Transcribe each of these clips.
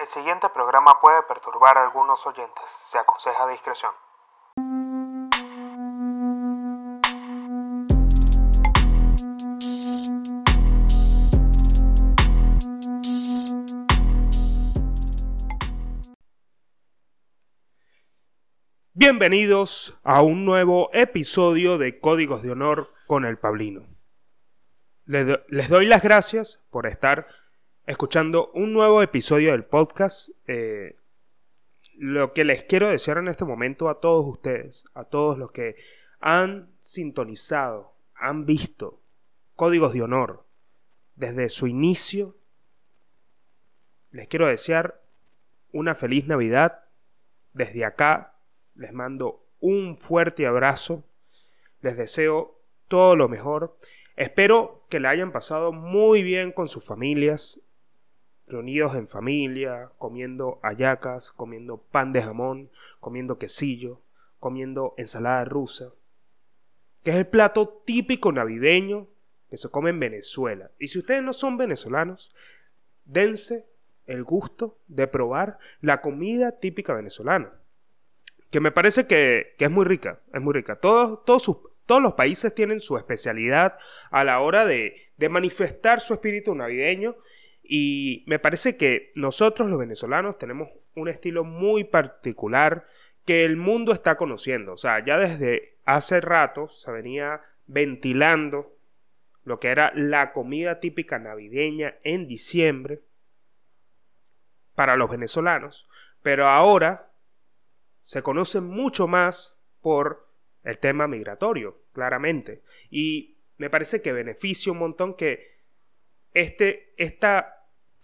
El siguiente programa puede perturbar a algunos oyentes. Se aconseja discreción. Bienvenidos a un nuevo episodio de Códigos de Honor con el Pablino. Les, do- les doy las gracias por estar escuchando un nuevo episodio del podcast. Eh, lo que les quiero desear en este momento a todos ustedes, a todos los que han sintonizado, han visto Códigos de Honor desde su inicio, les quiero desear una feliz Navidad. Desde acá les mando un fuerte abrazo. Les deseo todo lo mejor. Espero que la hayan pasado muy bien con sus familias, reunidos en familia, comiendo hallacas, comiendo pan de jamón, comiendo quesillo, comiendo ensalada rusa, que es el plato típico navideño que se come en Venezuela. Y si ustedes no son venezolanos, dense el gusto de probar la comida típica venezolana que me parece que, que es muy rica, es muy rica. Todos, todos, sus- todos los países tienen su especialidad a la hora de, de manifestar su espíritu navideño y me parece que nosotros los venezolanos tenemos un estilo muy particular que el mundo está conociendo. O sea, ya desde hace rato se venía ventilando lo que era la comida típica navideña en diciembre para los venezolanos, pero ahora se conoce mucho más por el tema migratorio, claramente. Y me parece que beneficia un montón que este, esta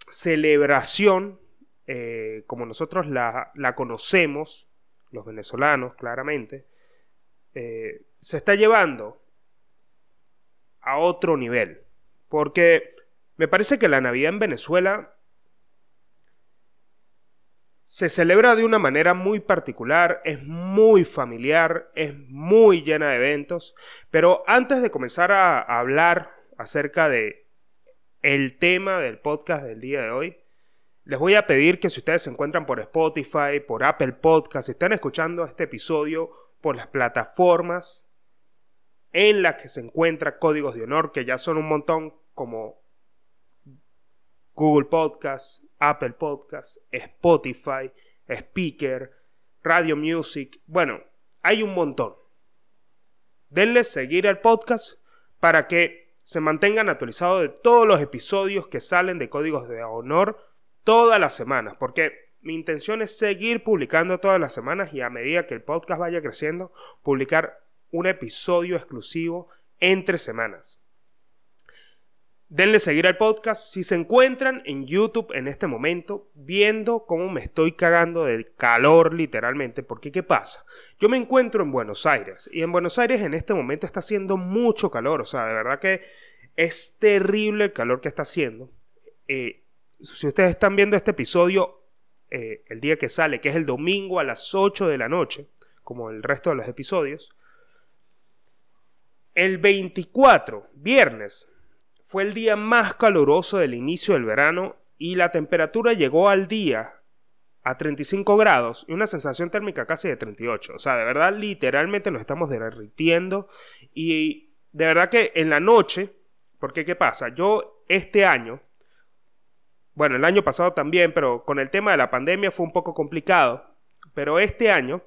celebración, eh, como nosotros la, conocemos, los venezolanos, claramente, eh, se está llevando a otro nivel. Porque me parece que la Navidad en Venezuela se celebra de una manera muy particular, es muy familiar, es muy llena de eventos, pero antes de comenzar a hablar acerca de el tema del podcast del día de hoy, les voy a pedir que si ustedes se encuentran por Spotify, por Apple Podcast, están escuchando este episodio por las plataformas en las que se encuentra Códigos de Honor, que ya son un montón como Google Podcast, Apple Podcast, Spotify, Speaker, Radio Music. Bueno, hay un montón. Denle seguir al podcast para que se mantengan actualizados de todos los episodios que salen de Códigos de Honor todas las semanas, porque mi intención es seguir publicando todas las semanas y a medida que el podcast vaya creciendo, publicar un episodio exclusivo entre semanas. Denle seguir al podcast si se encuentran en YouTube en este momento viendo cómo me estoy cagando del calor literalmente, porque ¿qué pasa? Yo me encuentro en Buenos Aires y en Buenos Aires en este momento está haciendo mucho calor, o sea, de verdad que es terrible el calor que está haciendo. Eh, si ustedes están viendo este episodio eh, el día que sale, que es el domingo a las 8 de la noche, como el resto de los episodios, el 24, viernes, fue el día más caluroso del inicio del verano y la temperatura llegó al día a 35 grados y una sensación térmica casi de 38. O sea, de verdad, literalmente nos estamos derritiendo y de verdad que en la noche, porque ¿qué pasa? Yo este año, bueno, el año pasado también, pero con el tema de la pandemia fue un poco complicado, pero este año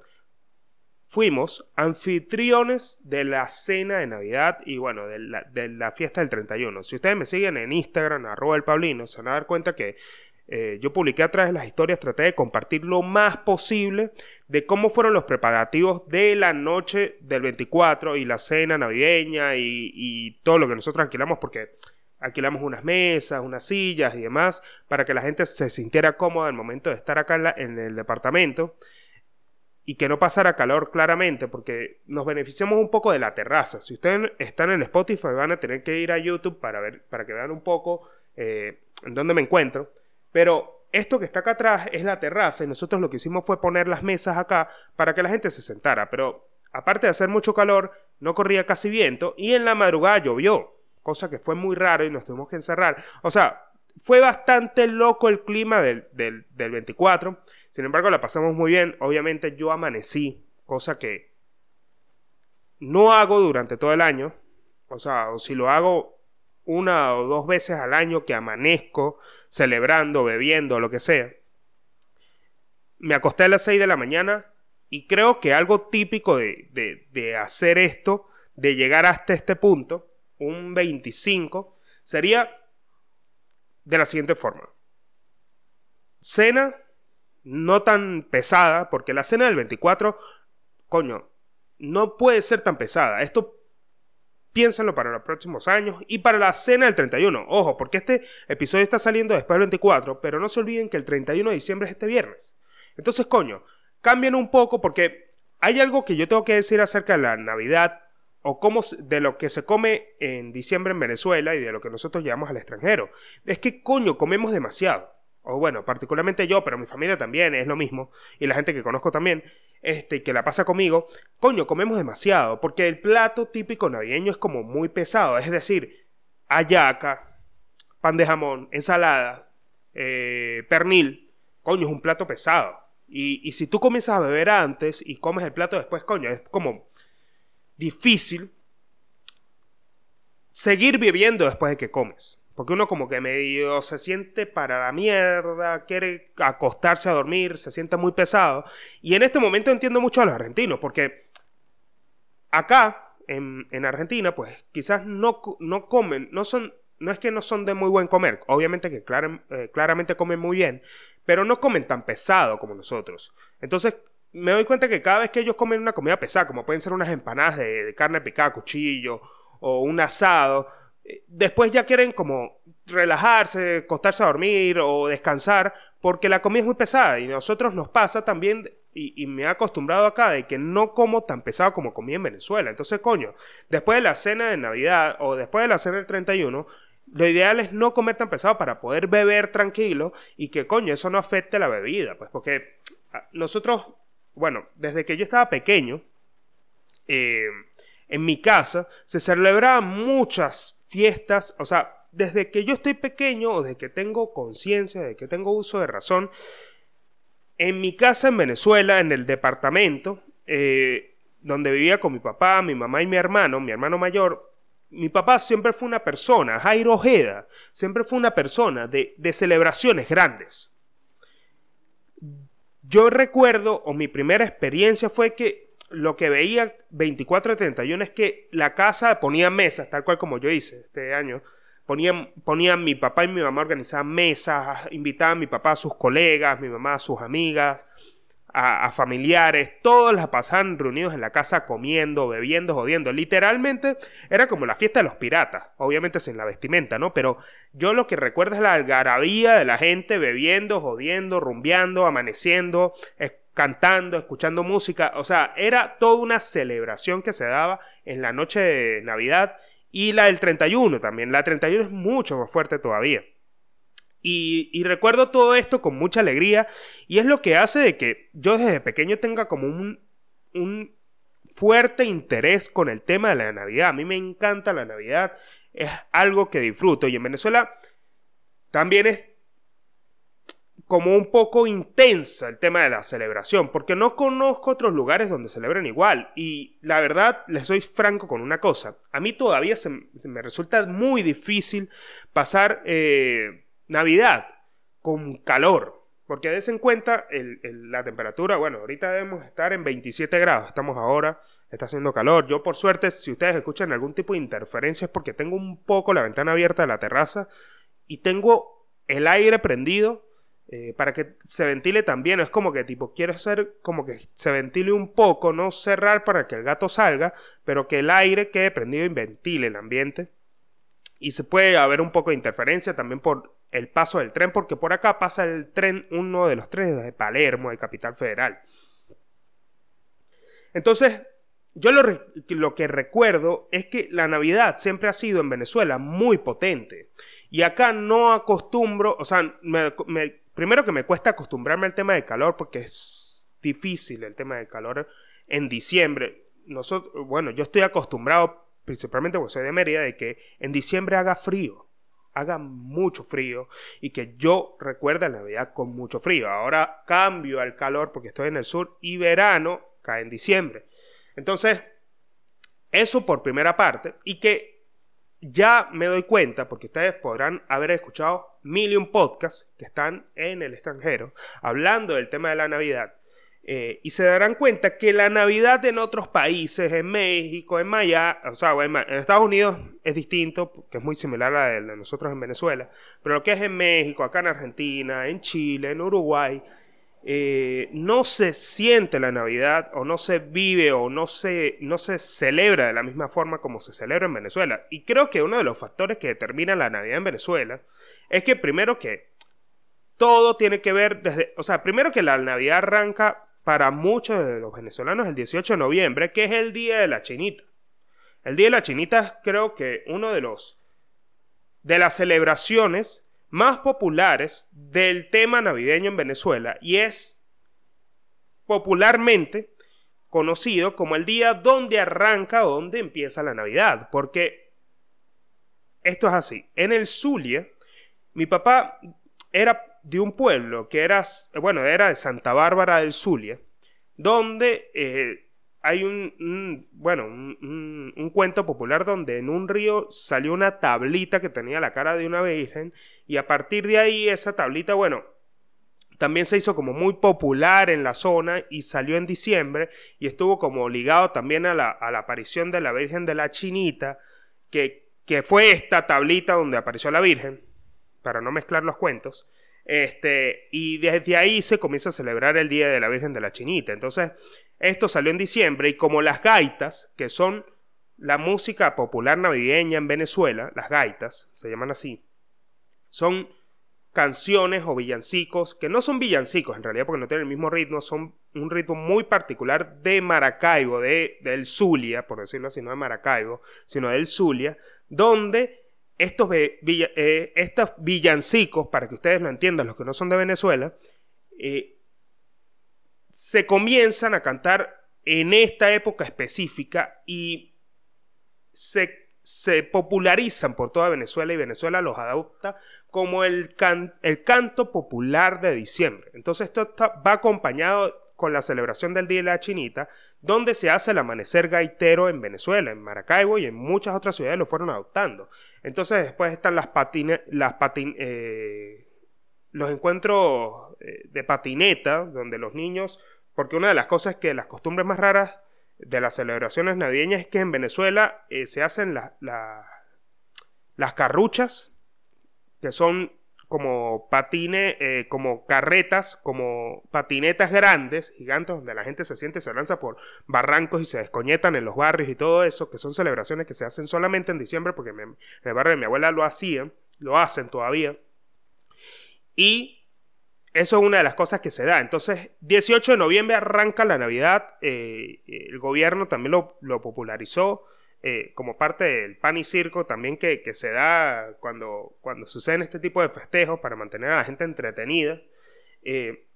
fuimos anfitriones de la cena de Navidad y bueno, de la, de la fiesta del 31. Si ustedes me siguen en Instagram, arroba el Pablino, se van a dar cuenta que eh, yo publiqué a través de las historias, traté de compartir lo más posible de cómo fueron los preparativos de la noche del 24 y la cena navideña y, todo lo que nosotros alquilamos porque alquilamos unas mesas, unas sillas y demás para que la gente se sintiera cómoda al momento de estar acá en el departamento y que no pasara calor claramente, porque nos beneficiamos un poco de la terraza. Si ustedes están en Spotify, van a tener que ir a YouTube para, ver, para que vean un poco eh, en dónde me encuentro. Pero esto que está acá atrás es la terraza y nosotros lo que hicimos fue poner las mesas acá para que la gente se sentara. Pero aparte de hacer mucho calor, no corría casi viento y en la madrugada llovió, cosa que fue muy raro y nos tuvimos que encerrar. O sea, fue bastante loco el clima del, del, del 24. Sin embargo, la pasamos muy bien. Obviamente yo amanecí, cosa que no hago durante todo el año. O sea, o si lo hago una o dos veces al año que amanezco celebrando, bebiendo, lo que sea. Me acosté a las 6 de la mañana y creo que algo típico de, hacer esto, de llegar hasta este punto, un 25, sería de la siguiente forma. Cena no tan pesada, porque la cena del 24, coño, no puede ser tan pesada. Esto piénsenlo para los próximos años y para la cena del 31. Ojo, porque este episodio está saliendo después del 24, pero no se olviden que el 31 de diciembre es este viernes. Entonces, coño, cambien un poco porque hay algo que yo tengo que decir acerca de la Navidad o cómo de lo que se come en diciembre en Venezuela y de lo que nosotros llevamos al extranjero. Es que coño, comemos demasiado. O bueno, particularmente yo, pero mi familia también es lo mismo. Y la gente que conozco también, este, que la pasa conmigo, coño, comemos demasiado. Porque el plato típico navideño es como muy pesado. Es decir, ayaca, pan de jamón, ensalada, eh, pernil. Coño, es un plato pesado. Y, y si tú comienzas a beber antes y comes el plato después, coño, es como difícil seguir viviendo después de que comes. Porque uno como que medio se siente para la mierda, quiere acostarse a dormir, se siente muy pesado. Y en este momento entiendo mucho a los argentinos, porque acá, en, en Argentina, pues quizás no, no comen, no son, no es que no son de muy buen comer, obviamente que eh, claramente comen muy bien, pero no comen tan pesado como nosotros. Entonces, me doy cuenta que cada vez que ellos comen una comida pesada, como pueden ser unas empanadas de, carne picada cuchillo o un asado, después ya quieren como relajarse, acostarse a dormir o descansar porque la comida es muy pesada y a nosotros nos pasa también y, me he acostumbrado acá de que no como tan pesado como comí en Venezuela. Entonces, coño, después de la cena de Navidad o después de la cena del 31, lo ideal es no comer tan pesado para poder beber tranquilo y que, coño, eso no afecte la bebida. Pues porque nosotros bueno, desde que yo estaba pequeño, eh, en mi casa se celebraban muchas fiestas, o sea, desde que yo estoy pequeño o desde que tengo conciencia, desde que tengo uso de razón, en mi casa en Venezuela, en el departamento, eh, donde vivía con mi papá, mi mamá y mi hermano, mi hermano mayor, mi papá siempre fue una persona, Jairo Ojeda, siempre fue una persona de, de celebraciones grandes. Yo recuerdo, o mi primera experiencia fue que lo que veía 24 31 es que la casa ponía mesas, tal cual como yo hice este año. Ponían, ponían mi papá y mi mamá organizaban mesas, invitaban a mi papá a sus colegas, mi mamá a sus amigas, a, familiares, todos las pasaban reunidos en la casa comiendo, bebiendo, jodiendo. Literalmente era como la fiesta de los piratas, obviamente sin la vestimenta, ¿no? Pero yo lo que recuerdo es la algarabía de la gente bebiendo, jodiendo, rumbeando, amaneciendo, cantando, escuchando música. O sea, era toda una celebración que se daba en la noche de Navidad y la del 31 también. La 31 es mucho más fuerte todavía. Y, recuerdo todo esto con mucha alegría y es lo que hace de que yo desde pequeño tenga como un, un fuerte interés con el tema de la Navidad. A mí me encanta la Navidad, es algo que disfruto y en Venezuela también es como un poco intensa el tema de la celebración, porque no conozco otros lugares donde celebren igual. Y la verdad, les soy franco con una cosa, a mí todavía se, me resulta muy difícil pasar... Eh, Navidad con calor. Porque des en cuenta la temperatura, bueno, ahorita debemos estar en 27 grados, estamos ahora, está haciendo calor. Yo por suerte, si ustedes escuchan algún tipo de interferencia es porque tengo un poco la ventana abierta de la terraza y tengo el aire prendido eh, para que se ventile también. Es como que tipo, quiero hacer como que se ventile un poco, no cerrar para que el gato salga, pero que el aire quede prendido y ventile el ambiente. Y se puede haber un poco de interferencia también por el paso del tren, porque por acá pasa el tren, uno de los trenes de Palermo, de Capital Federal. Entonces, yo lo, lo, que recuerdo es que la Navidad siempre ha sido en Venezuela muy potente. Y acá no acostumbro, o sea, primero que me cuesta acostumbrarme al tema del calor porque es difícil el tema del calor en diciembre. Nosotros, bueno, yo estoy acostumbrado, principalmente porque soy de Mérida, de que en diciembre haga frío. haga mucho frío y que yo recuerde la Navidad con mucho frío. Ahora cambio al calor porque estoy en el sur y verano cae en diciembre. Entonces, eso por primera parte y que ya me doy cuenta, porque ustedes podrán haber escuchado mil y un podcasts que están en el extranjero hablando del tema de la Navidad. Eh, y se darán cuenta que la Navidad en otros países, en México, en Maya, o sea, en, Estados Unidos es distinto, que es muy similar a la de nosotros en Venezuela, pero lo que es en México, acá en Argentina, en Chile, en Uruguay, eh, no se siente la Navidad o no se vive o no se, no se celebra de la misma forma como se celebra en Venezuela. Y creo que uno de los factores que determina la Navidad en Venezuela es que primero que todo tiene que ver desde, o sea, primero que la Navidad arranca para muchos de los venezolanos el 18 de noviembre, que es el Día de la Chinita. El Día de la Chinita es creo que uno de los de las celebraciones más populares del tema navideño en Venezuela y es popularmente conocido como el día donde arranca, donde empieza la Navidad, porque esto es así. En el Zulia, mi papá era de un pueblo que era, bueno, era de Santa Bárbara del Zulia, donde eh, hay un, bueno, un, cuento popular donde en un río salió una tablita que tenía la cara de una virgen y a partir de ahí esa tablita, bueno, también se hizo como muy popular en la zona y salió en diciembre y estuvo como ligado también a la, a la aparición de la Virgen de la Chinita, que, que fue esta tablita donde apareció la Virgen, para no mezclar los cuentos. Este, y desde ahí se comienza a celebrar el Día de la Virgen de la Chinita. Entonces, esto salió en diciembre y como las gaitas, que son la música popular navideña en Venezuela, las gaitas, se llaman así, son canciones o villancicos, que no son villancicos en realidad porque no tienen el mismo ritmo, son un ritmo muy particular de Maracaibo, de, del Zulia, por decirlo así, no de Maracaibo, sino del Zulia, donde estos, eh, estos villancicos, para que ustedes lo entiendan, los que no son de Venezuela, eh, se comienzan a cantar en esta época específica y se, se popularizan por toda Venezuela y Venezuela los adopta como el, el canto popular de diciembre. Entonces esto va acompañado con la celebración del Día de la Chinita, donde se hace el amanecer gaitero en Venezuela, en Maracaibo y en muchas otras ciudades lo fueron adoptando. Entonces después están las patines, las eh, los encuentros eh, de patineta, donde los niños, porque una de las cosas que las costumbres más raras de las celebraciones navideñas es que en Venezuela eh, se hacen las carruchas, que son como patines, eh, como carretas, como patinetas grandes, gigantes, donde la gente se siente, se lanza por barrancos y se descoñetan en los barrios y todo eso, que son celebraciones que se hacen solamente en diciembre, porque en el barrio de mi abuela lo hacían, lo hacen todavía. Y eso es una de las cosas que se da. Entonces, 18 de noviembre arranca la Navidad, eh, el gobierno también lo popularizó. Eh, como parte del pan y circo también que, se da cuando, cuando suceden este tipo de festejos para mantener a la gente entretenida. Eh,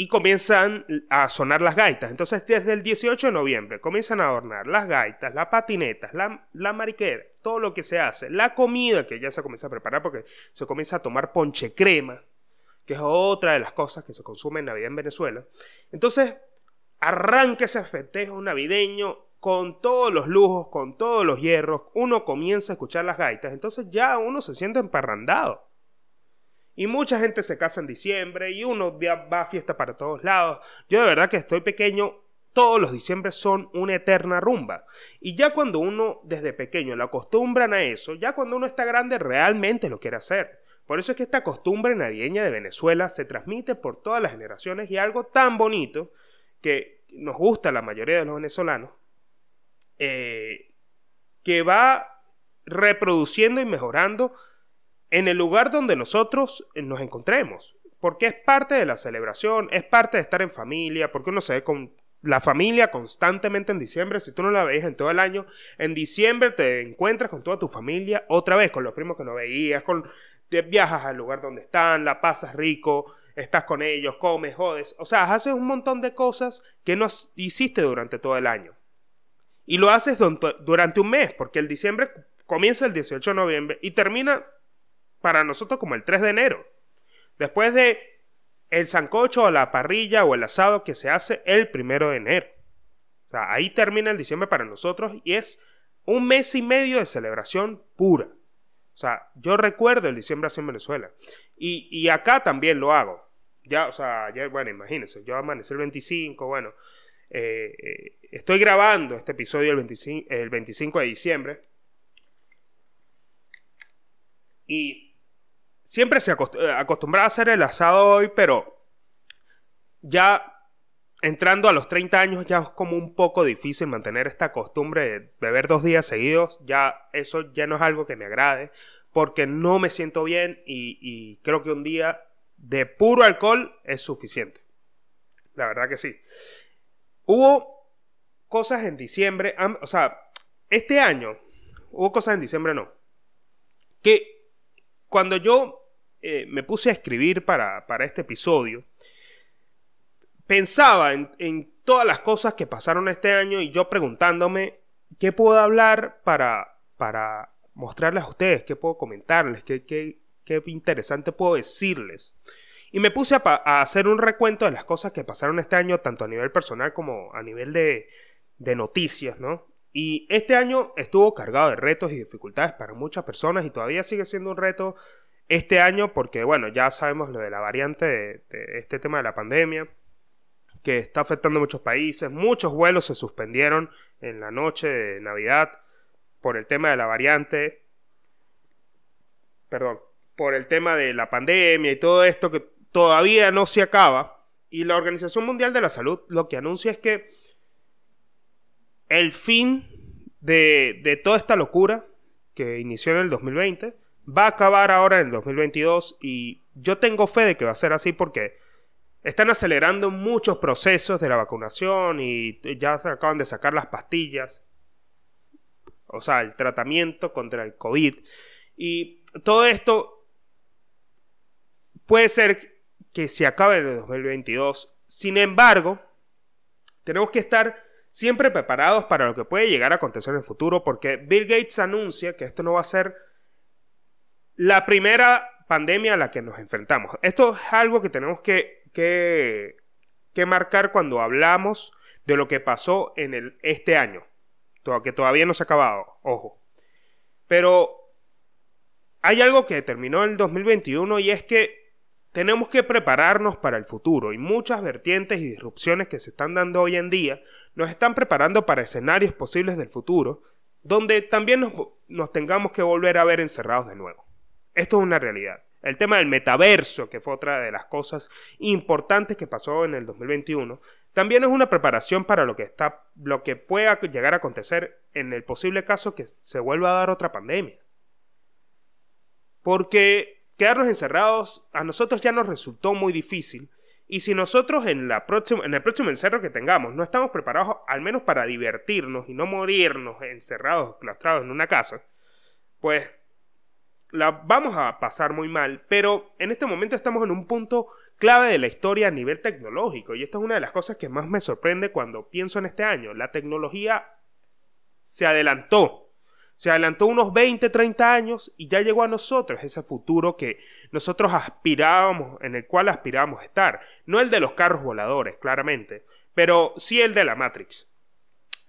y comienzan a sonar las gaitas. Entonces, desde el 18 de noviembre comienzan a adornar las gaitas, las patinetas, la, la mariquera, todo lo que se hace, la comida que ya se comienza a preparar porque se comienza a tomar ponche crema, que es otra de las cosas que se consume en Navidad en Venezuela. Entonces, arranca ese festejo navideño con todos los lujos, con todos los hierros, uno comienza a escuchar las gaitas, entonces ya uno se siente emparrandado. Y mucha gente se casa en diciembre y uno va a fiesta para todos lados. Yo de verdad que estoy pequeño, todos los diciembre son una eterna rumba. Y ya cuando uno desde pequeño lo acostumbran a eso, ya cuando uno está grande realmente lo quiere hacer. Por eso es que esta costumbre navideña de Venezuela se transmite por todas las generaciones y algo tan bonito que nos gusta a la mayoría de los venezolanos eh, que va reproduciendo y mejorando en el lugar donde nosotros nos encontremos. Porque es parte de la celebración, es parte de estar en familia, porque uno se ve con la familia constantemente en diciembre. Si tú no la veías en todo el año, en diciembre te encuentras con toda tu familia, otra vez con los primos que no veías, con, viajas al lugar donde están, la pasas rico, estás con ellos, comes, jodes. O sea, haces un montón de cosas que no hiciste durante todo el año. Y lo haces durante un mes, porque el diciembre comienza el 18 de noviembre y termina para nosotros como el 3 de enero. Después de el sancocho o la parrilla o el asado que se hace el primero de enero. O sea, ahí termina el diciembre para nosotros y es un mes y medio de celebración pura. O sea, yo recuerdo el diciembre así en Venezuela. Y, acá también lo hago. Ya, o sea, ya, bueno, imagínense, yo amanecí el 25, bueno, eh, eh, estoy grabando este episodio el 25, el 25 de diciembre. Y siempre se acostumbraba a hacer el asado hoy, pero ya entrando a los 30 años ya es como un poco difícil mantener esta costumbre de beber dos días seguidos. Ya eso ya no es algo que me agrade porque no me siento bien y, creo que un día de puro alcohol es suficiente. La verdad que sí. Hubo cosas en diciembre, o sea, este año hubo cosas en diciembre no. Que cuando yo eh, me puse a escribir para, para este episodio, pensaba en, todas las cosas que pasaron este año y yo preguntándome qué puedo hablar para, para mostrarles a ustedes, qué puedo comentarles, qué, qué, qué interesante puedo decirles. Y me puse a, hacer un recuento de las cosas que pasaron este año, tanto a nivel personal como a nivel de, de noticias, ¿no? Y este año estuvo cargado de retos y dificultades para muchas personas y todavía sigue siendo un reto este año porque, bueno, ya sabemos lo de la variante de este tema de la pandemia que está afectando a muchos países. Muchos vuelos se suspendieron en la noche de Navidad por el tema de la variante. Perdón, por el tema de la pandemia y todo esto que todavía no se acaba. Y la Organización Mundial de la Salud lo que anuncia es que el fin de, de toda esta locura que inició en el 2020 va a acabar ahora en el 2022 y yo tengo fe de que va a ser así porque están acelerando muchos procesos de la vacunación y ya se acaban de sacar las pastillas. O sea, el tratamiento contra el COVID. Y todo esto puede ser que se acabe en el 2022. Sin embargo, tenemos que estar siempre preparados para lo que puede llegar a acontecer en el futuro porque Bill Gates anuncia que esto no va a ser la primera pandemia a la que nos enfrentamos. Esto es algo que tenemos que que, marcar cuando hablamos de lo que pasó en el, este año, que todavía no se ha acabado, ojo. Pero hay algo que terminó el 2021 y es que tenemos que prepararnos para el futuro y muchas vertientes y disrupciones que se están dando hoy en día nos están preparando para escenarios posibles del futuro donde también nos, tengamos que volver a ver encerrados de nuevo. Esto es una realidad. El tema del metaverso, que fue otra de las cosas importantes que pasó en el 2021, también es una preparación para lo que, está, lo que pueda llegar a acontecer en el posible caso que se vuelva a dar otra pandemia. Porque quedarnos encerrados a nosotros ya nos resultó muy difícil. Y si nosotros en, la próxima, en el próximo encerro que tengamos no estamos preparados al menos para divertirnos y no morirnos encerrados, claustrados en una casa, pues la vamos a pasar muy mal, pero en este momento estamos en un punto clave de la historia a nivel tecnológico y esta es una de las cosas que más me sorprende cuando pienso en este año. La tecnología se adelantó, se adelantó unos 20, 30 años y ya llegó a nosotros ese futuro que nosotros aspirábamos, en el cual aspirábamos estar. No el de los carros voladores, claramente, pero sí el de la Matrix.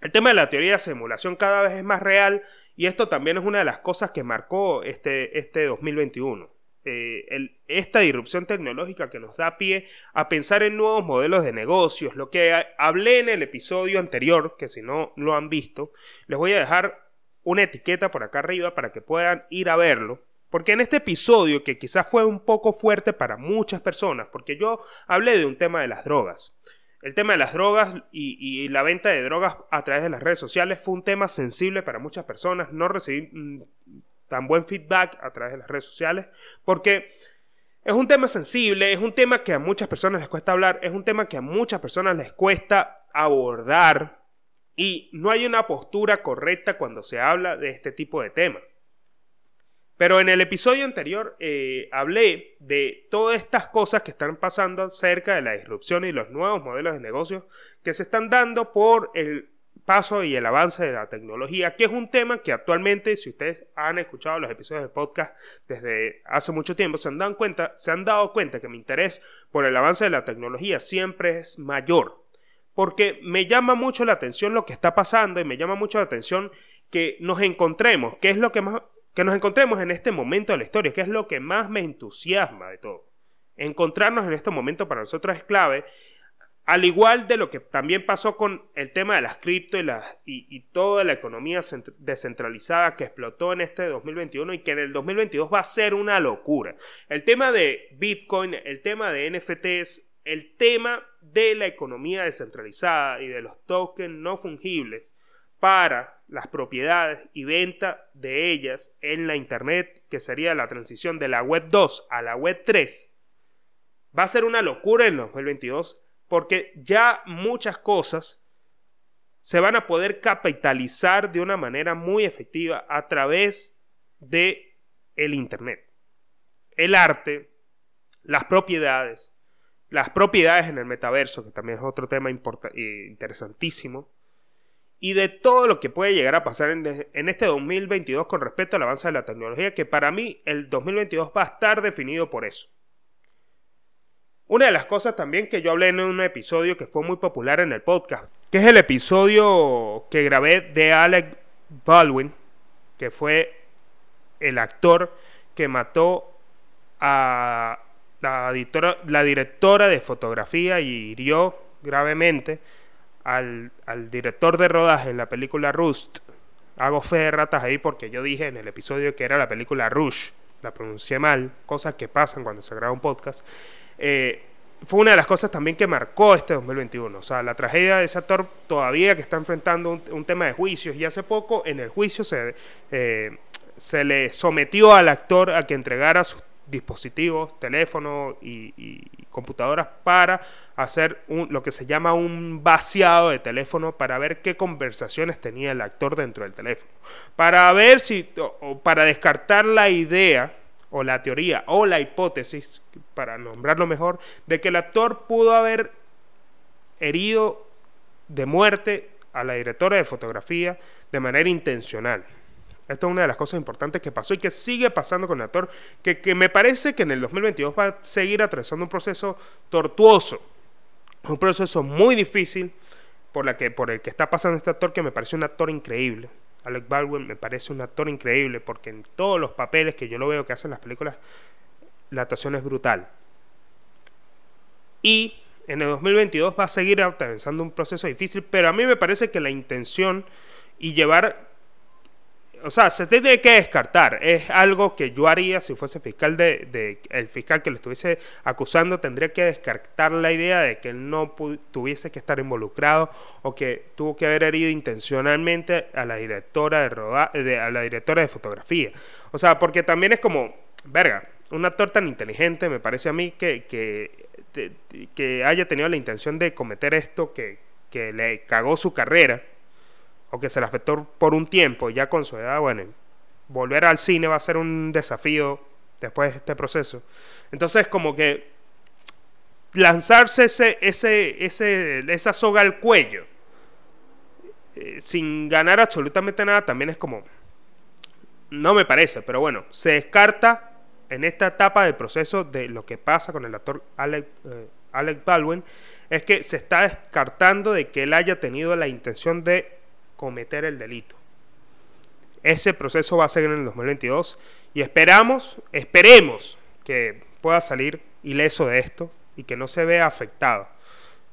El tema de la teoría de simulación cada vez es más real y esto también es una de las cosas que marcó este, este 2021. Eh, esta disrupción tecnológica que nos da pie a pensar en nuevos modelos de negocios, lo que hablé en el episodio anterior, que si no lo han visto, les voy a dejar una etiqueta por acá arriba para que puedan ir a verlo. Porque en este episodio, que quizás fue un poco fuerte para muchas personas, porque yo hablé de un tema de las drogas, el tema de las drogas y, la venta de drogas a través de las redes sociales fue un tema sensible para muchas personas. No recibí mm, tan buen feedback a través de las redes sociales porque es un tema sensible, es un tema que a muchas personas les cuesta hablar, es un tema que a muchas personas les cuesta abordar y no hay una postura correcta cuando se habla de este tipo de temas. Pero en el episodio anterior eh, hablé de todas estas cosas que están pasando acerca de la disrupción y los nuevos modelos de negocio que se están dando por, el, paso y el avance de la tecnología, que es un tema que actualmente, si ustedes han escuchado los episodios del podcast desde hace mucho tiempo, se han dado cuenta, se han dado cuenta que mi interés por el avance de la tecnología siempre es mayor. Porque me llama mucho la atención lo que está pasando y me llama mucho la atención que nos encontremos, que es lo que más que nos encontremos en este momento de la historia, que es lo que más me entusiasma de todo. Encontrarnos en este momento para nosotros es clave al igual de lo que también pasó con el tema de las cripto y, y, toda la economía descentralizada que explotó en este 2021 y que en el 2022 va a ser una locura. El tema de Bitcoin, el tema de NFTs, el tema de la economía descentralizada y de los tokens no fungibles para las propiedades y venta de ellas en la Internet, que sería la transición de la Web 2 a la Web 3, va a ser una locura en el 2022 porque ya muchas cosas se van a poder capitalizar de una manera muy efectiva a través de el internet. El arte, las propiedades, las propiedades en el metaverso, que también es otro tema interesantísimo, y de todo lo que puede llegar a pasar en, en, este 2022 con respecto al avance de la tecnología, que para mí el 2022 va a estar definido por eso. Una de las cosas también que yo hablé en un episodio que fue muy popular en el podcast, que es el episodio que grabé de Alec Baldwin, que fue el actor que mató a la, directora de fotografía y hirió gravemente al, al, director de rodaje en la película Rust. Hago fe de ratas ahí porque yo dije en el episodio que era la película Rush. La pronuncié mal, cosas que pasan cuando se graba un podcast. Eh, fue una de las cosas también que marcó este 2021. O sea, la tragedia de ese actor todavía que está enfrentando un, tema de juicios y hace poco en el juicio se, eh, se le sometió al actor a que entregara sus dispositivos, teléfonos y, computadoras para hacer un, lo que se llama un vaciado de teléfono para ver qué conversaciones tenía el actor dentro del teléfono. Para ver si, o para descartar la idea o la teoría o la hipótesis, para nombrarlo mejor, de que el actor pudo haber herido de muerte a la directora de fotografía de manera intencional. Esto es una de las cosas importantes que pasó y que sigue pasando con el actor, que, que me parece que en el 2022 va a seguir atravesando un proceso tortuoso, un proceso muy difícil por, la que, por el que está pasando este actor, que me parece un actor increíble. Alec Baldwin me parece un actor increíble porque en todos los papeles que yo lo veo que hacen las películas, la actuación es brutal. Y en el 2022 va a seguir atravesando un proceso difícil, pero a mí me parece que la intención y llevar o sea, se tiene que descartar. Es algo que yo haría si fuese fiscal de, el fiscal que le estuviese acusando tendría que descartar la idea de que él no tuviese que estar involucrado o que tuvo que haber herido intencionalmente a la directora de, a la directora de fotografía. O sea, porque también es como, verga, un actor tan inteligente me parece a mí que, que, que haya tenido la intención de cometer esto que, que le cagó su carrera o que se le afectó por un tiempo, ya con su edad, bueno, volver al cine va a ser un desafío después de este proceso. Entonces, como que lanzarse ese, ese, ese, esa soga al cuello eh, sin ganar absolutamente nada también es como... No me parece, pero bueno, se descarta en esta etapa del proceso de lo que pasa con el actor Alec, eh, Alec Baldwin, es que se está descartando de que él haya tenido la intención de cometer el delito. Ese proceso va a seguir en el 2022 y esperamos, esperemos que pueda salir ileso de esto y que no se vea afectado.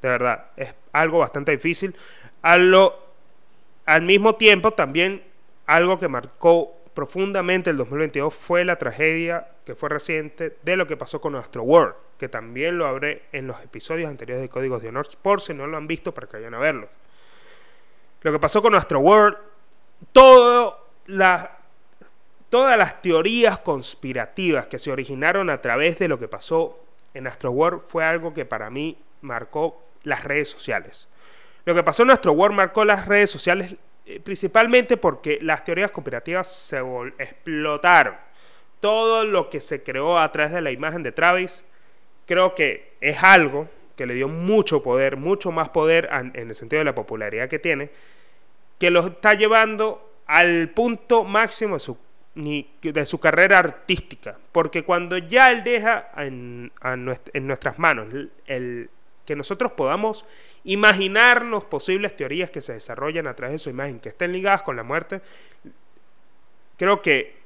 De verdad, es algo bastante difícil. al mismo tiempo, también algo que marcó profundamente el 2022 fue la tragedia que fue reciente de lo que pasó con Astro World, que también lo habré en los episodios anteriores de Códigos de Honor, por si no lo han visto para que vayan a verlo lo que pasó con Astro World, todas las teorías conspirativas que se originaron a través de lo que pasó en Astro World fue algo que para mí marcó las redes sociales. Lo que pasó en Astro World marcó las redes sociales eh, principalmente porque las teorías conspirativas se explotaron. Todo lo que se creó a través de la imagen de Travis creo que es algo que le dio mucho poder, mucho más poder en el sentido de la popularidad que tiene, que lo está llevando al punto máximo de su, carrera artística. Porque cuando ya él deja en, en nuestras manos el, que nosotros podamos imaginarnos posibles teorías que se desarrollan a través de su imagen, que estén ligadas con la muerte, creo que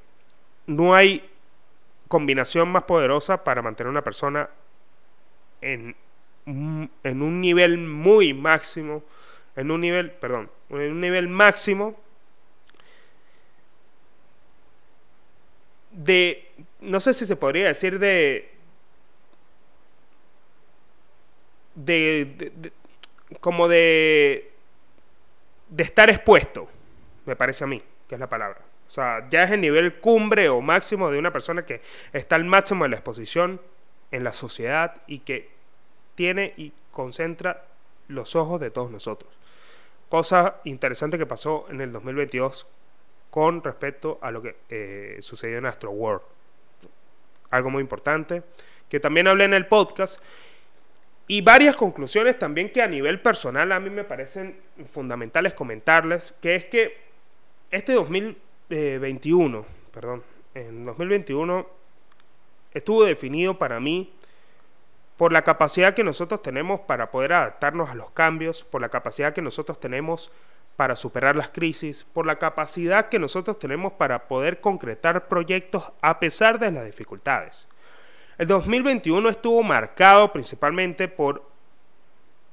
no hay combinación más poderosa para mantener a una persona en, en un nivel muy máximo, en un nivel, perdón, en un nivel máximo de, no sé si se podría decir de, de, como de, de estar expuesto, me parece a mí, que es la palabra. O sea, ya es el nivel cumbre o máximo de una persona que está al máximo de la exposición en la sociedad y que tiene y concentra los ojos de todos nosotros. Cosa interesante que pasó en el 2022 con respecto a lo que eh, sucedió en Astro World. Algo muy importante, que también hablé en el podcast. Y varias conclusiones también que a nivel personal a mí me parecen fundamentales comentarles, que es que este 2021, perdón, en 2021 estuvo definido para mí por la capacidad que nosotros tenemos para poder adaptarnos a los cambios, por la capacidad que nosotros tenemos para superar las crisis, por la capacidad que nosotros tenemos para poder concretar proyectos a pesar de las dificultades. El 2021 estuvo marcado principalmente por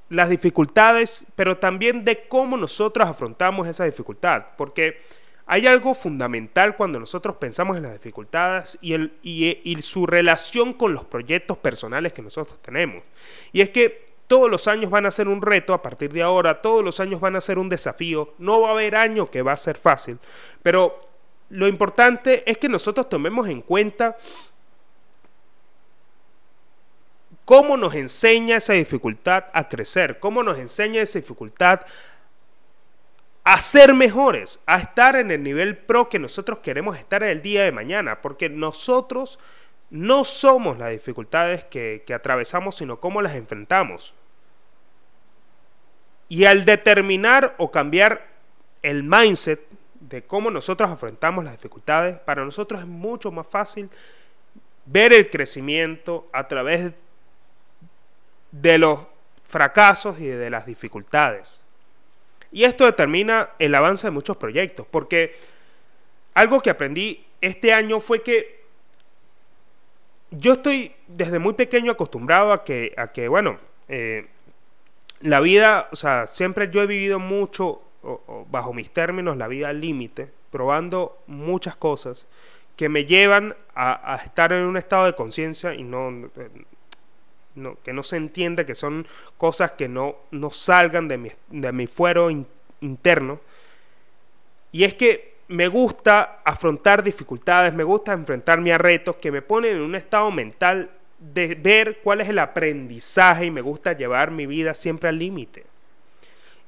las dificultades, pero también de cómo nosotros afrontamos esa dificultad, porque hay algo fundamental cuando nosotros pensamos en las dificultades y, el, y, su relación con los proyectos personales que nosotros tenemos. Y es que todos los años van a ser un reto a partir de ahora, todos los años van a ser un desafío, no va a haber año que va a ser fácil, pero lo importante es que nosotros tomemos en cuenta cómo nos enseña esa dificultad a crecer, cómo nos enseña esa dificultad a ser mejores, a estar en el nivel pro que nosotros queremos estar el día de mañana, porque nosotros no somos las dificultades que, atravesamos, sino cómo las enfrentamos. Y al determinar o cambiar el mindset de cómo nosotros afrontamos las dificultades, para nosotros es mucho más fácil ver el crecimiento a través de los fracasos y de las dificultades. Y esto determina el avance de muchos proyectos, porque algo que aprendí este año fue que yo estoy desde muy pequeño acostumbrado a que, a que bueno, eh, la vida, o sea, siempre yo he vivido mucho, bajo mis términos, la vida al límite, probando muchas cosas que me llevan a, estar en un estado de conciencia y no, que no se entienda que son cosas que no, no salgan de mi, de mi fuero interno. Y es que me gusta afrontar dificultades, me gusta enfrentarme a retos que me ponen en un estado mental de ver cuál es el aprendizaje y me gusta llevar mi vida siempre al límite.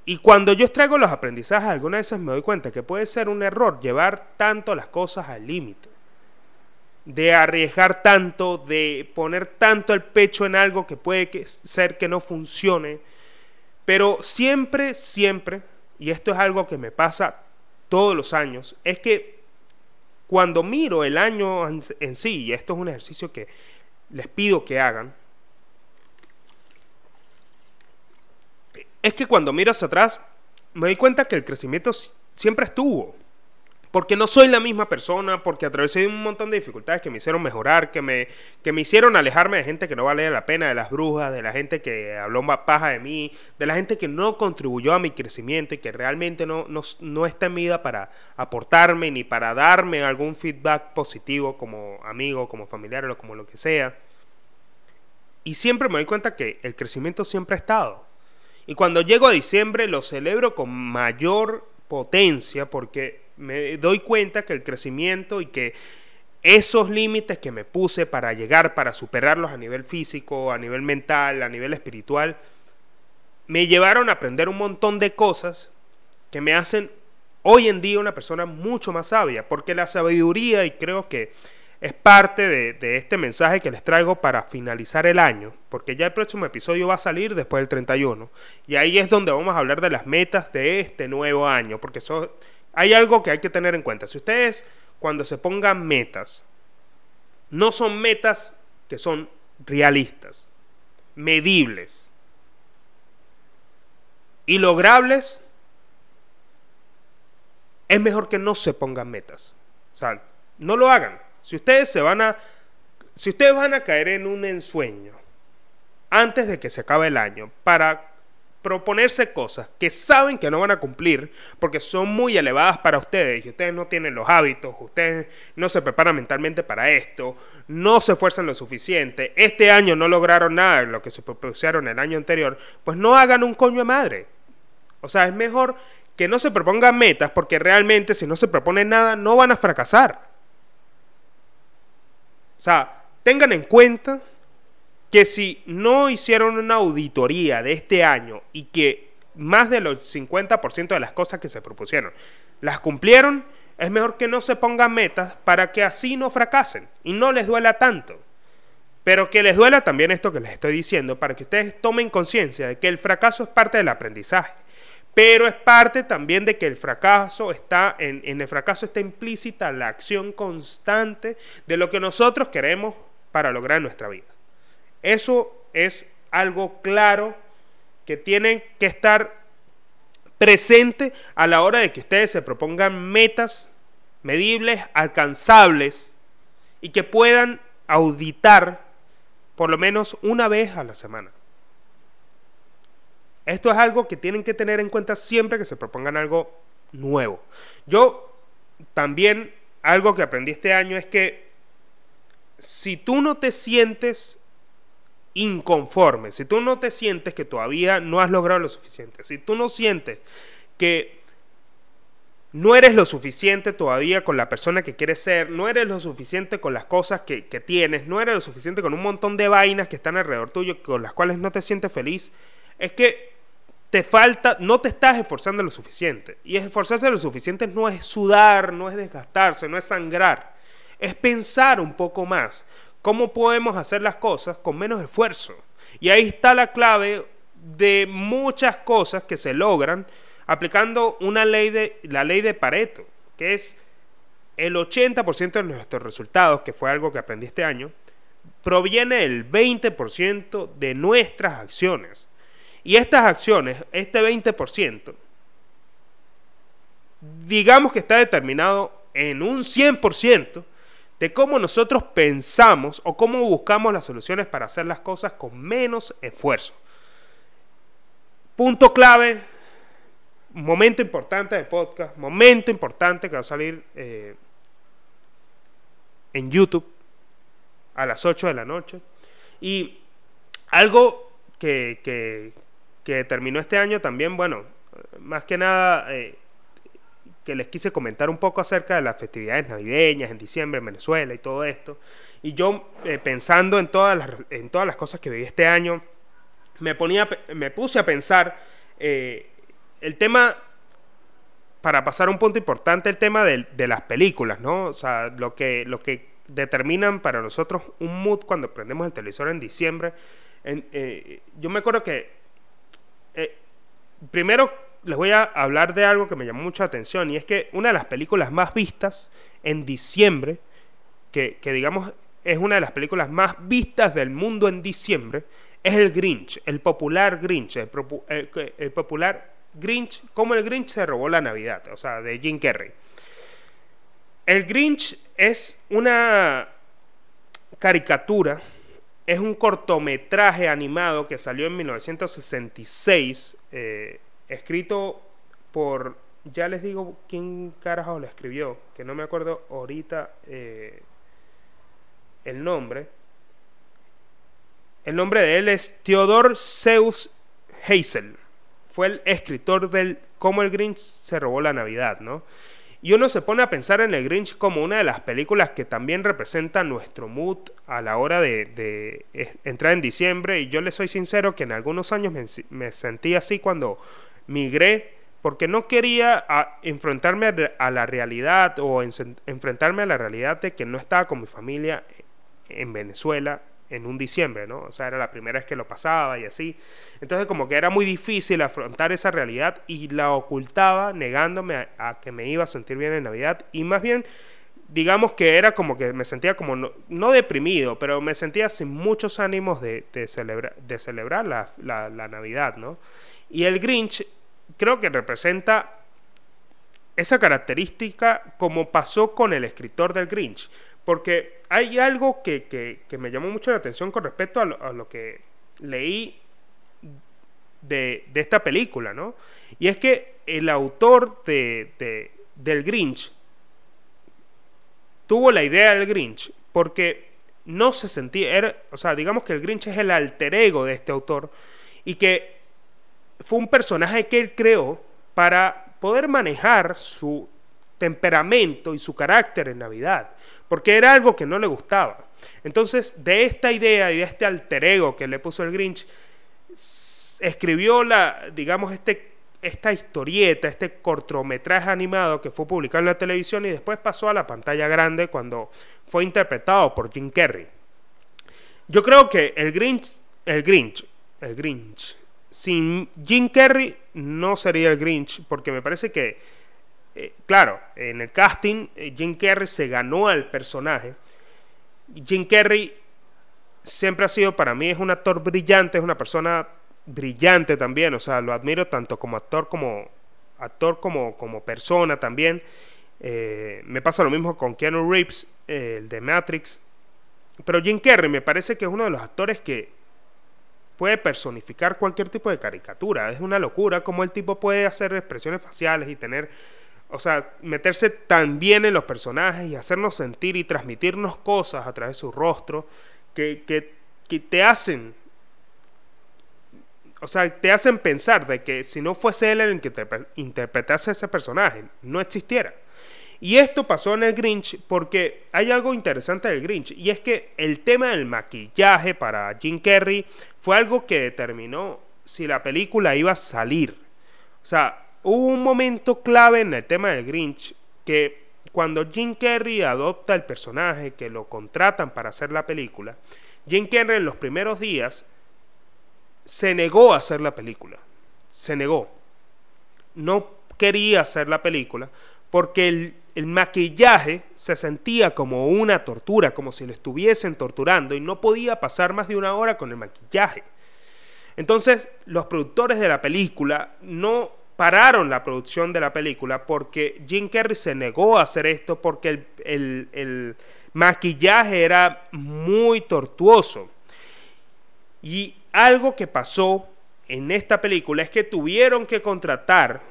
Y cuando yo extraigo los aprendizajes, algunas veces me doy cuenta que puede ser un error llevar tanto las cosas al límite de arriesgar tanto, de poner tanto el pecho en algo que puede ser que no funcione. Pero siempre, siempre, y esto es algo que me pasa todos los años, es que cuando miro el año en sí, y esto es un ejercicio que les pido que hagan, es que cuando miro atrás, me doy cuenta que el crecimiento siempre estuvo porque no soy la misma persona, porque atravesé un montón de dificultades que me hicieron mejorar, que me, que me hicieron alejarme de gente que no valía la pena, de las brujas, de la gente que habló más paja de mí, de la gente que no contribuyó a mi crecimiento y que realmente no, no, está en vida para aportarme ni para darme algún feedback positivo como amigo, como familiar o como lo que sea. Y siempre me doy cuenta que el crecimiento siempre ha estado. Y cuando llego a diciembre lo celebro con mayor potencia porque me doy cuenta que el crecimiento y que esos límites que me puse para llegar, para superarlos a nivel físico, a nivel mental, a nivel espiritual, me llevaron a aprender un montón de cosas que me hacen hoy en día una persona mucho más sabia, porque la sabiduría, y creo que es parte de, este mensaje que les traigo para finalizar el año, porque ya el próximo episodio va a salir después del 31. Y ahí es donde vamos a hablar de las metas de este nuevo año, porque eso, hay algo que hay que tener en cuenta. Si ustedes cuando se pongan metas, no son metas que son realistas, medibles y logrables, es mejor que no se pongan metas. O sea, no lo hagan. Si ustedes se van a si ustedes van a caer en un ensueño antes de que se acabe el año para proponerse cosas que saben que no van a cumplir porque son muy elevadas para ustedes y ustedes no tienen los hábitos, ustedes no se preparan mentalmente para esto, no se esfuerzan lo suficiente, este año no lograron nada de lo que se propusieron el año anterior, pues no hagan un coño de madre. O sea, es mejor que no se propongan metas porque realmente si no se proponen nada no van a fracasar. O sea, tengan en cuenta que si no hicieron una auditoría de este año y que más del 50% de las cosas que se propusieron las cumplieron, es mejor que no se pongan metas para que así no fracasen y no les duela tanto. Pero que les duela también esto que les estoy diciendo, para que ustedes tomen conciencia de que el fracaso es parte del aprendizaje. Pero es parte también de que el fracaso está, en, en el fracaso está implícita la acción constante de lo que nosotros queremos para lograr nuestra vida. Eso es algo claro que tienen que estar presente a la hora de que ustedes se propongan metas medibles, alcanzables y que puedan auditar por lo menos una vez a la semana. Esto es algo que tienen que tener en cuenta siempre que se propongan algo nuevo. Yo también algo que aprendí este año es que si tú no te sientes inconforme, si tú no te sientes que todavía no has logrado lo suficiente, si tú no sientes que no eres lo suficiente todavía con la persona que quieres ser, no eres lo suficiente con las cosas que, tienes, no eres lo suficiente con un montón de vainas que están alrededor tuyo con las cuales no te sientes feliz, es que te falta, no te estás esforzando lo suficiente. Y esforzarse lo suficiente no es sudar, no es desgastarse, no es sangrar, es pensar un poco más cómo podemos hacer las cosas con menos esfuerzo. Y ahí está la clave de muchas cosas que se logran aplicando una ley de la ley de Pareto, que es el 80% de nuestros resultados, que fue algo que aprendí este año, proviene del 20% de nuestras acciones. Y estas acciones, este 20%, digamos que está determinado en un 100% de cómo nosotros pensamos o cómo buscamos las soluciones para hacer las cosas con menos esfuerzo. Punto clave, momento importante del podcast, momento importante que va a salir eh, en YouTube a las 8 de la noche. Y algo que, que, terminó este año también, bueno, más que nada... Eh, que les quise comentar un poco acerca de las festividades navideñas en diciembre en Venezuela y todo esto. Y yo eh, pensando en todas, las, en todas las cosas que viví este año, me, ponía, me puse a pensar eh, el tema, para pasar un punto importante, el tema de, las películas, ¿no? O sea, lo que, lo que determinan para nosotros un mood cuando prendemos el televisor en diciembre. Eh, yo me acuerdo que primero les voy a hablar de algo que me llamó mucha atención y es que una de las películas más vistas en diciembre, que, digamos es una de las películas más vistas del mundo en diciembre, es el Grinch, el popular Grinch, el, popular Grinch, como el Grinch se robó la Navidad, o sea, de Jim Carrey. El Grinch es una caricatura, es un cortometraje animado que salió en 1966 escrito por, ya les digo quién carajo lo escribió, que no me acuerdo ahorita eh, el nombre. El nombre de él es Theodore Zeus Hazel. Fue el escritor del Cómo el Grinch se robó la Navidad, ¿no? Y uno se pone a pensar en el Grinch como una de las películas que también representa nuestro mood a la hora de, entrar en diciembre. Y yo le soy sincero que en algunos años me sentí así cuando migré porque no quería a, enfrentarme a, la realidad o en, enfrentarme a la realidad de que no estaba con mi familia en Venezuela en un diciembre, ¿no? O sea, era la primera vez que lo pasaba y así. Entonces como que era muy difícil afrontar esa realidad y la ocultaba negándome a, que me iba a sentir bien en Navidad y más bien digamos que era como que me sentía como, no, deprimido, pero me sentía sin muchos ánimos de, de, de celebrar la, la, Navidad, ¿no? Y el Grinch creo que representa esa característica como pasó con el escritor del Grinch, porque hay algo que, que, me llamó mucho la atención con respecto a lo, a lo que leí de, de, esta película, ¿no? Y es que el autor de, de, del Grinch tuvo la idea del Grinch porque no se sentía, era, o sea, digamos que el Grinch es el alter ego de este autor y que fue un personaje que él creó para poder manejar su temperamento y su carácter en Navidad, porque era algo que no le gustaba. Entonces, de esta idea y de este alter ego que le puso el Grinch, escribió la, digamos, este, esta historieta, este cortometraje animado que fue publicado en la televisión y después pasó a la pantalla grande cuando fue interpretado por Jim Carrey. Yo creo que el Grinch, el Grinch, el Grinch, sin Jim Carrey no sería el Grinch, porque me parece que, eh, claro, en el casting eh, Jim Carrey se ganó al personaje. Jim Carrey siempre ha sido, para mí, es un actor brillante, es una persona brillante también, o sea, lo admiro tanto como actor como actor como, como persona también. Eh, me pasa lo mismo con Keanu Reeves, el de Matrix. Pero Jim Carrey me parece que es uno de los actores que puede personificar cualquier tipo de caricatura. Es una locura como el tipo puede hacer expresiones faciales y tener, o sea, meterse tan bien en los personajes y hacernos sentir y transmitirnos cosas a través de su rostro que, que, que te hacen o sea, te hacen pensar de que si no fuese él el que interpretase ese personaje, no existiera. Y esto pasó en el Grinch porque hay algo interesante del Grinch y es que el tema del maquillaje para Jim Carrey fue algo que determinó si la película iba a salir. O sea, hubo un momento clave en el tema del Grinch que cuando Jim Carrey adopta el personaje, que lo contratan para hacer la película, Jim Carrey en los primeros días se negó a hacer la película. Se negó. No quería hacer la película porque el, el, maquillaje se sentía como una tortura, como si lo estuviesen torturando y no podía pasar más de una hora con el maquillaje. Entonces los productores de la película no pararon la producción de la película porque Jim Carrey se negó a hacer esto porque el, el, el maquillaje era muy tortuoso. Y algo que pasó en esta película es que tuvieron que contratar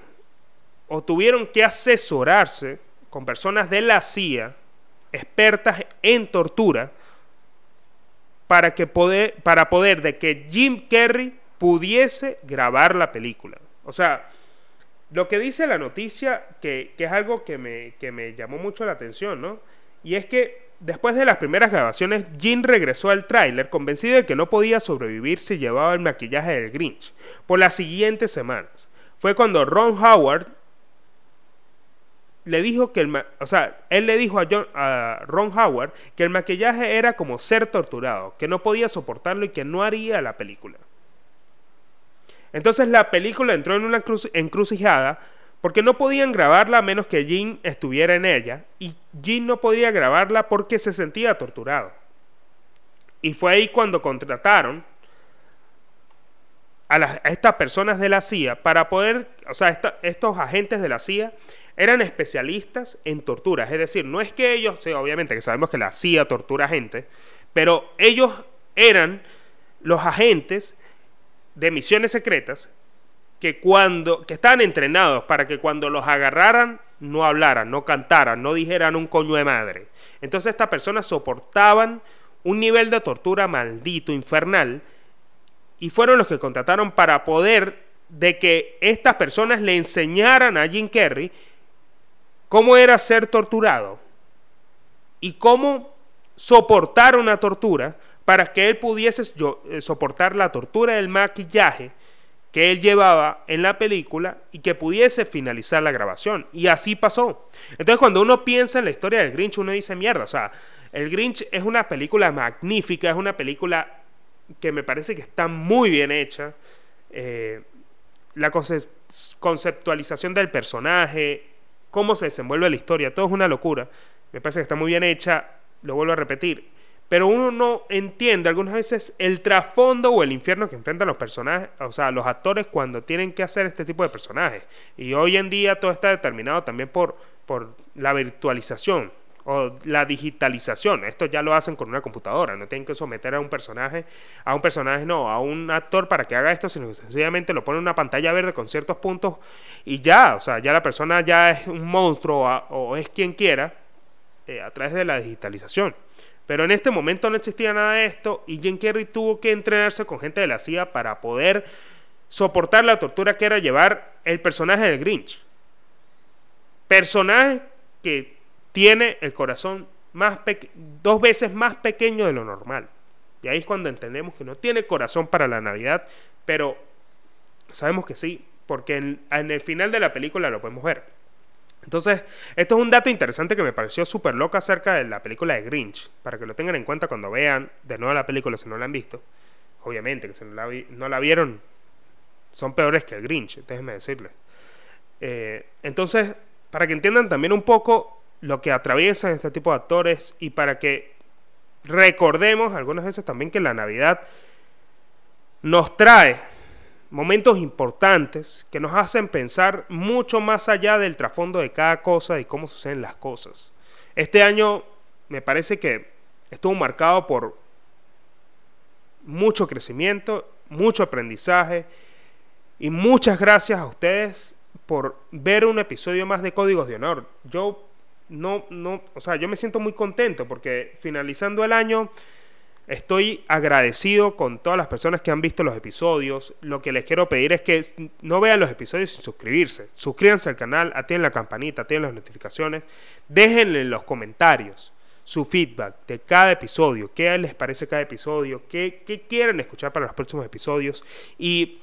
o tuvieron que asesorarse con personas de la CIA, expertas en tortura, para, que poder, para poder de que Jim Carrey pudiese grabar la película. O sea, lo que dice la noticia, que, que es algo que me, que me llamó mucho la atención, ¿no? Y es que Después de las primeras grabaciones, Jim regresó al tráiler convencido de que no podía sobrevivir si llevaba el maquillaje del Grinch. Por las siguientes semanas, fue cuando Ron Howard le dijo que el, o sea, él le dijo a, John, a Ron Howard que el maquillaje era como ser torturado, que no podía soportarlo y que no haría la película. Entonces la película entró en una encrucijada porque no podían grabarla a menos que Jim estuviera en ella, y Jim no podía grabarla porque se sentía torturado. Y fue ahí cuando contrataron a, estas personas de la CIA para poder, o sea, estos agentes de la CIA eran especialistas en torturas, es decir, no es que ellos, obviamente que sabemos que la CIA tortura gente, pero ellos eran los agentes de misiones secretas que cuando que estaban entrenados para que cuando los agarraran no hablaran, no cantaran, no dijeran un coño de madre. Entonces estas personas soportaban un nivel de tortura maldito, infernal, y fueron los que contrataron para poder de que estas personas le enseñaran a Jim Carrey cómo era ser torturado y cómo soportar una tortura para que él pudiese soportar la tortura del maquillaje que él llevaba en la película y que pudiese finalizar la grabación. Y así pasó. Entonces cuando uno piensa en la historia del Grinch, uno dice, mierda, o sea, el Grinch es una película magnífica, es una película que me parece que está muy bien hecha. Eh, la conceptualización del personaje, cómo se desenvuelve la historia, todo es una locura. Me parece que está muy bien hecha, lo vuelvo a repetir pero uno no entiende algunas veces el trasfondo o el infierno que enfrentan los personajes, o sea, los actores cuando tienen que hacer este tipo de personajes. Y hoy en día todo está determinado también por, por la virtualización o la digitalización. Esto ya lo hacen con una computadora, no tienen que someter a un personaje, a un personaje no, a un actor para que haga esto, sino que sencillamente lo ponen en una pantalla verde con ciertos puntos y ya, o sea, ya la persona ya es un monstruo o, es quien quiera eh, a través de la digitalización. Pero en este momento no existía nada de esto y Jim Carrey tuvo que entrenarse con gente de la CIA para poder soportar la tortura que era llevar el personaje del Grinch. Personaje que tiene el corazón más dos veces más pequeño de lo normal. Y ahí es cuando entendemos que no tiene corazón para la Navidad, pero sabemos que sí, porque en el final de la película lo podemos ver. Entonces, esto es un dato interesante que me pareció súper loco acerca de la película de Grinch, para que lo tengan en cuenta cuando vean de nuevo la película si no la han visto. Obviamente, que si no la, vieron, son peores que el Grinch, déjenme decirles. Eh, entonces, para que entiendan también un poco lo que atraviesan este tipo de actores y para que recordemos algunas veces también que la Navidad nos trae momentos importantes que nos hacen pensar mucho más allá del trasfondo de cada cosa y cómo suceden las cosas. Este año me parece que estuvo marcado por mucho crecimiento, mucho aprendizaje y muchas gracias a ustedes por ver un episodio más de Códigos de Honor. Yo no, no, o sea, yo me siento muy contento porque finalizando el año Estoy agradecido con todas las personas que han visto los episodios. Lo que les quiero pedir es que no vean los episodios sin suscribirse. Suscríbanse al canal, atienden la campanita, atienden las notificaciones. Déjenle en los comentarios su feedback de cada episodio. ¿Qué les parece cada episodio? ¿Qué, qué quieren escuchar para los próximos episodios? Y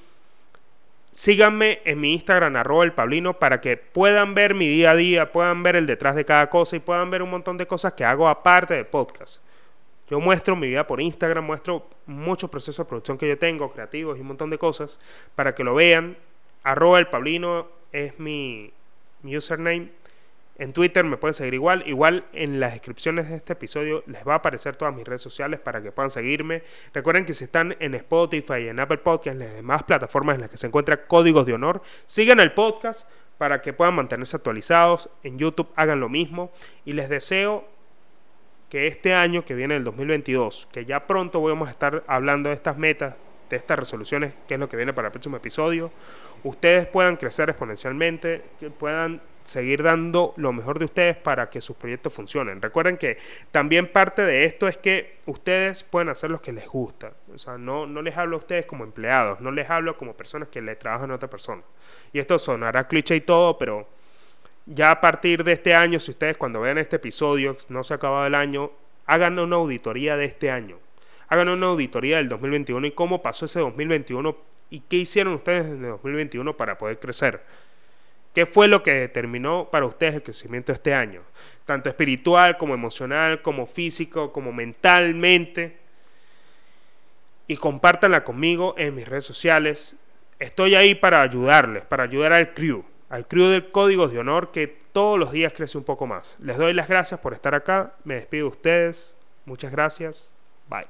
síganme en mi Instagram, arroba el Pablino, para que puedan ver mi día a día, puedan ver el detrás de cada cosa y puedan ver un montón de cosas que hago aparte de podcast. Yo muestro mi vida por Instagram, muestro muchos procesos de producción que yo tengo, creativos y un montón de cosas, para que lo vean. Arroba el Pablino es mi, username. En Twitter me pueden seguir igual. Igual en las descripciones de este episodio les va a aparecer todas mis redes sociales para que puedan seguirme. Recuerden que si están en Spotify, en Apple Podcasts, en las demás plataformas en las que se encuentran códigos de honor, sigan el podcast para que puedan mantenerse actualizados. En YouTube hagan lo mismo. Y les deseo que este año que viene, el 2022, que ya pronto vamos a estar hablando de estas metas, de estas resoluciones, que es lo que viene para el próximo episodio, ustedes puedan crecer exponencialmente, que puedan seguir dando lo mejor de ustedes para que sus proyectos funcionen. Recuerden que también parte de esto es que ustedes pueden hacer lo que les gusta. O sea, no, no les hablo a ustedes como empleados, no les hablo como personas que le trabajan a otra persona. Y esto sonará cliché y todo, pero ya a partir de este año, si ustedes cuando vean este episodio, no se ha acabado el año, hagan una auditoría de este año. Hagan una auditoría del 2021 y cómo pasó ese 2021 y qué hicieron ustedes en el 2021 para poder crecer. ¿Qué fue lo que determinó para ustedes el crecimiento este año? Tanto espiritual como emocional, como físico, como mentalmente. Y compártanla conmigo en mis redes sociales. Estoy ahí para ayudarles, para ayudar al crew al crew de Códigos de Honor que todos los días crece un poco más. Les doy las gracias por estar acá, me despido de ustedes, muchas gracias, bye.